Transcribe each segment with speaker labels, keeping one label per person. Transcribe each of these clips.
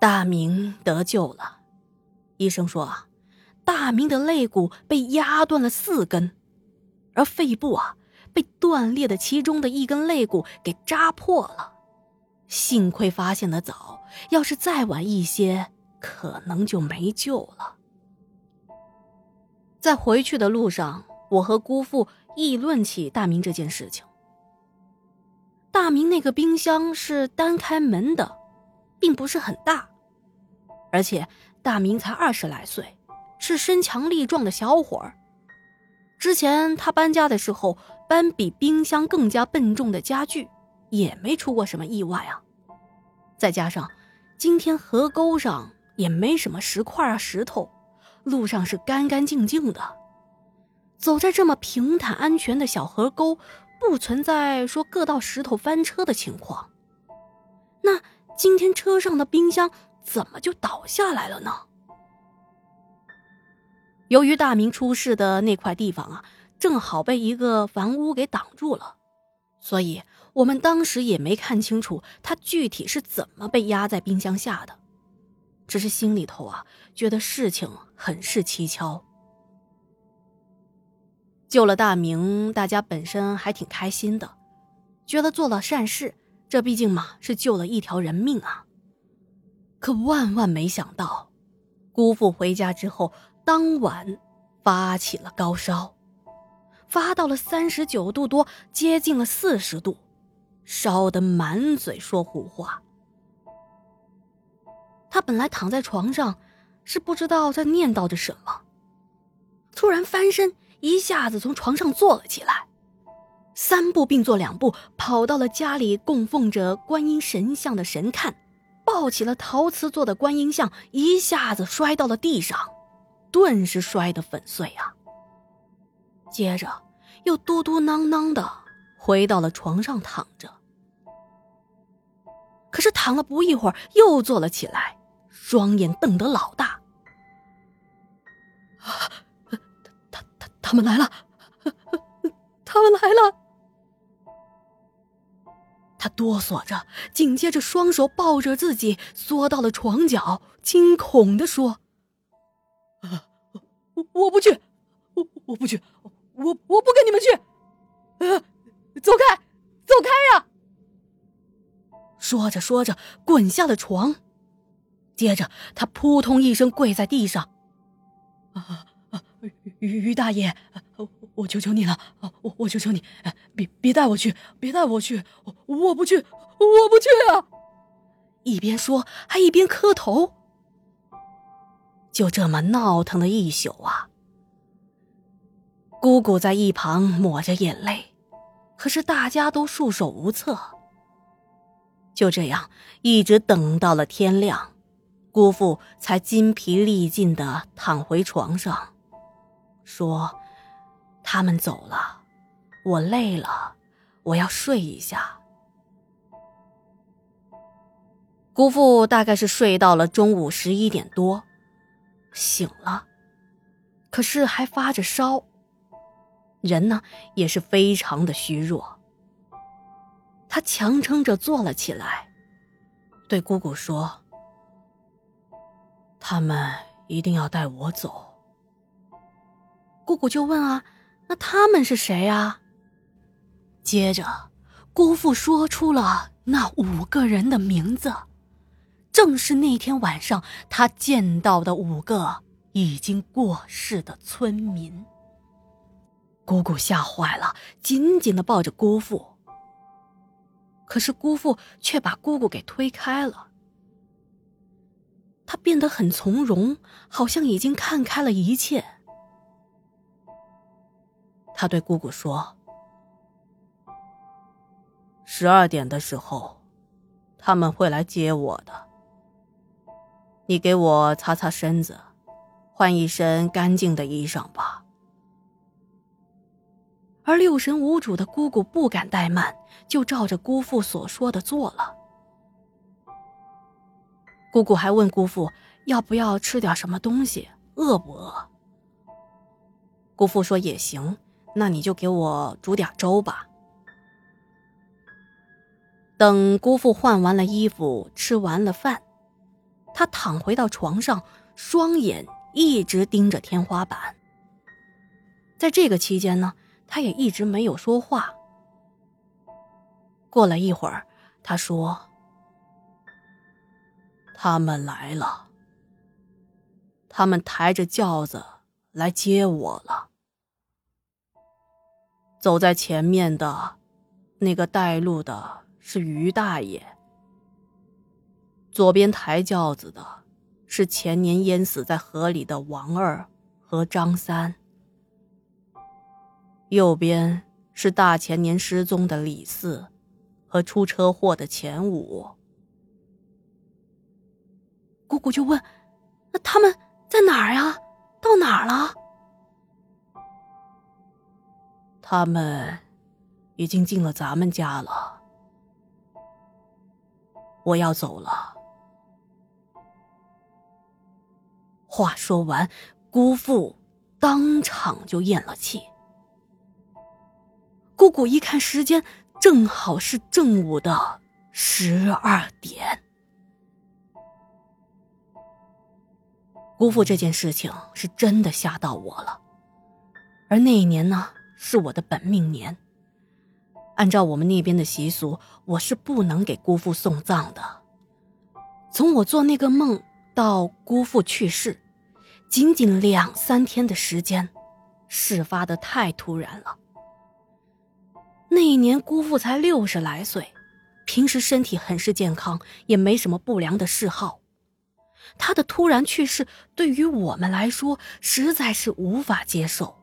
Speaker 1: 大明得救了，医生说啊，大明的肋骨被压断了四根，而肺部啊被断裂的其中的一根肋骨给扎破了。幸亏发现的早，要是再晚一些，可能就没救了。在回去的路上，我和姑父议论起大明这件事情。大明那个冰箱是单开门的，并不是很大，而且大明才二十来岁，是身强力壮的小伙儿。之前他搬家的时候，搬比冰箱更加笨重的家具，也没出过什么意外啊。再加上今天河沟上也没什么石块啊石头，路上是干干净净的，走在这么平坦安全的小河沟。不存在说硌到石头翻车的情况。那今天车上的冰箱怎么就倒下来了呢？由于大明出事的那块地方啊，正好被一个房屋给挡住了，所以我们当时也没看清楚他具体是怎么被压在冰箱下的，只是心里头啊觉得事情很是蹊跷。救了大明，大家本身还挺开心的，觉得做了善事。这毕竟嘛是救了一条人命啊。可万万没想到，姑父回家之后，当晚发起了高烧，发到了三十九度多，接近了四十度，烧得满嘴说胡话。他本来躺在床上，是不知道在念叨着什么，突然翻身。一下子从床上坐了起来，三步并作两步跑到了家里供奉着观音神像的神龛，抱起了陶瓷做的观音像，一下子摔到了地上，顿时摔得粉碎啊！接着又嘟嘟囔囔的回到了床上躺着，可是躺了不一会儿又坐了起来，双眼瞪得老大。啊，他他他们来了，他们来了！他哆嗦着，紧接着双手抱着自己，缩到了床角，惊恐的说：“我我不去，我我不去，我我不跟你们去，呃，走开，走开呀！”说着说着，滚下了床，接着他扑通一声跪在地上，啊！于于大爷，我求求你了，我我求求你，别别带我去，别带我去，我不去，我不去啊！一边说还一边磕头。就这么闹腾了一宿啊。姑姑在一旁抹着眼泪，可是大家都束手无策。就这样一直等到了天亮，姑父才筋疲力尽的躺回床上。说：“他们走了，我累了，我要睡一下。”姑父大概是睡到了中午十一点多，醒了，可是还发着烧，人呢也是非常的虚弱。他强撑着坐了起来，对姑姑说：“他们一定要带我走。”姑姑就问啊，那他们是谁啊？接着，姑父说出了那五个人的名字，正是那天晚上他见到的五个已经过世的村民。姑姑吓坏了，紧紧的抱着姑父。可是姑父却把姑姑给推开了。他变得很从容，好像已经看开了一切。他对姑姑说：“十二点的时候，他们会来接我的。你给我擦擦身子，换一身干净的衣裳吧。”而六神无主的姑姑不敢怠慢，就照着姑父所说的做了。姑姑还问姑父要不要吃点什么东西，饿不饿？姑父说也行。那你就给我煮点粥吧。等姑父换完了衣服，吃完了饭，他躺回到床上，双眼一直盯着天花板。在这个期间呢，他也一直没有说话。过了一会儿，他说：“他们来了，他们抬着轿子来接我了。走在前面的，那个带路的是于大爷。左边抬轿子的，是前年淹死在河里的王二和张三。右边是大前年失踪的李四。”和出车祸的前五，姑姑就问：“那他们在哪儿呀？到哪儿了？”他们已经进了咱们家了。我要走了。话说完，姑父当场就咽了气。姑姑一看时间。正好是正午的十二点。姑父这件事情是真的吓到我了，而那一年呢，是我的本命年。按照我们那边的习俗，我是不能给姑父送葬的。从我做那个梦到姑父去世，仅仅两三天的时间，事发的太突然了。那一年，姑父才六十来岁，平时身体很是健康，也没什么不良的嗜好。他的突然去世，对于我们来说实在是无法接受。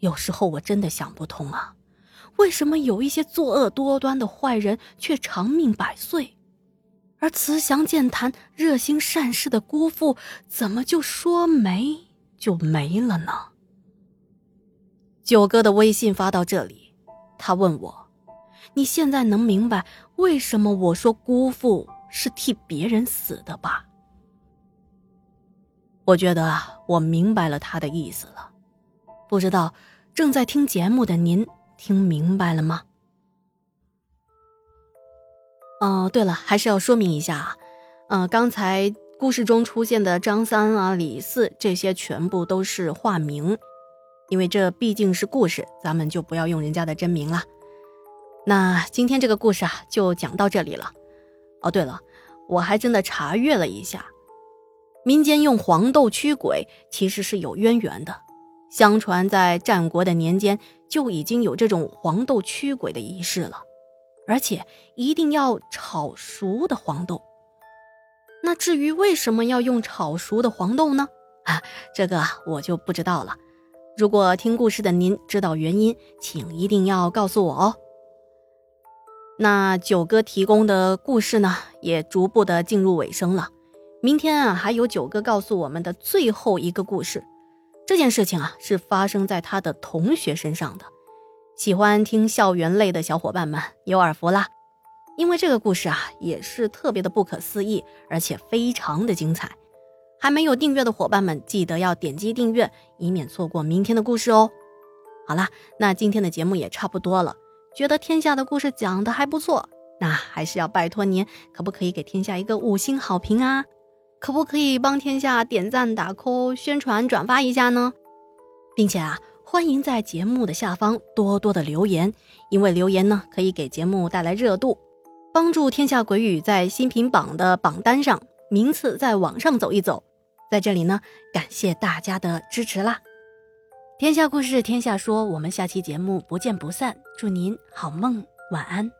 Speaker 1: 有时候我真的想不通啊，为什么有一些作恶多端的坏人却长命百岁，而慈祥健谈、热心善事的姑父，怎么就说没就没了呢？九哥的微信发到这里，他问我：“你现在能明白为什么我说姑父是替别人死的吧？”我觉得我明白了他的意思了，不知道正在听节目的您听明白了吗？哦，对了，还是要说明一下，嗯，刚才故事中出现的张三啊、李四这些全部都是化名。因为这毕竟是故事，咱们就不要用人家的真名了。那今天这个故事啊，就讲到这里了。哦，对了，我还真的查阅了一下，民间用黄豆驱鬼其实是有渊源的。相传在战国的年间就已经有这种黄豆驱鬼的仪式了，而且一定要炒熟的黄豆。那至于为什么要用炒熟的黄豆呢？啊，这个我就不知道了。如果听故事的您知道原因，请一定要告诉我哦。那九哥提供的故事呢，也逐步的进入尾声了。明天啊，还有九哥告诉我们的最后一个故事。这件事情啊，是发生在他的同学身上的。喜欢听校园类的小伙伴们有耳福啦，因为这个故事啊，也是特别的不可思议，而且非常的精彩。还没有订阅的伙伴们，记得要点击订阅，以免错过明天的故事哦。好啦，那今天的节目也差不多了，觉得天下的故事讲的还不错，那还是要拜托您，可不可以给天下一个五星好评啊？可不可以帮天下点赞、打 call、宣传、转发一下呢？并且啊，欢迎在节目的下方多多的留言，因为留言呢可以给节目带来热度，帮助天下鬼语在新品榜的榜单上名次再往上走一走。在这里呢，感谢大家的支持啦！天下故事，天下说，我们下期节目不见不散。祝您好梦，晚安。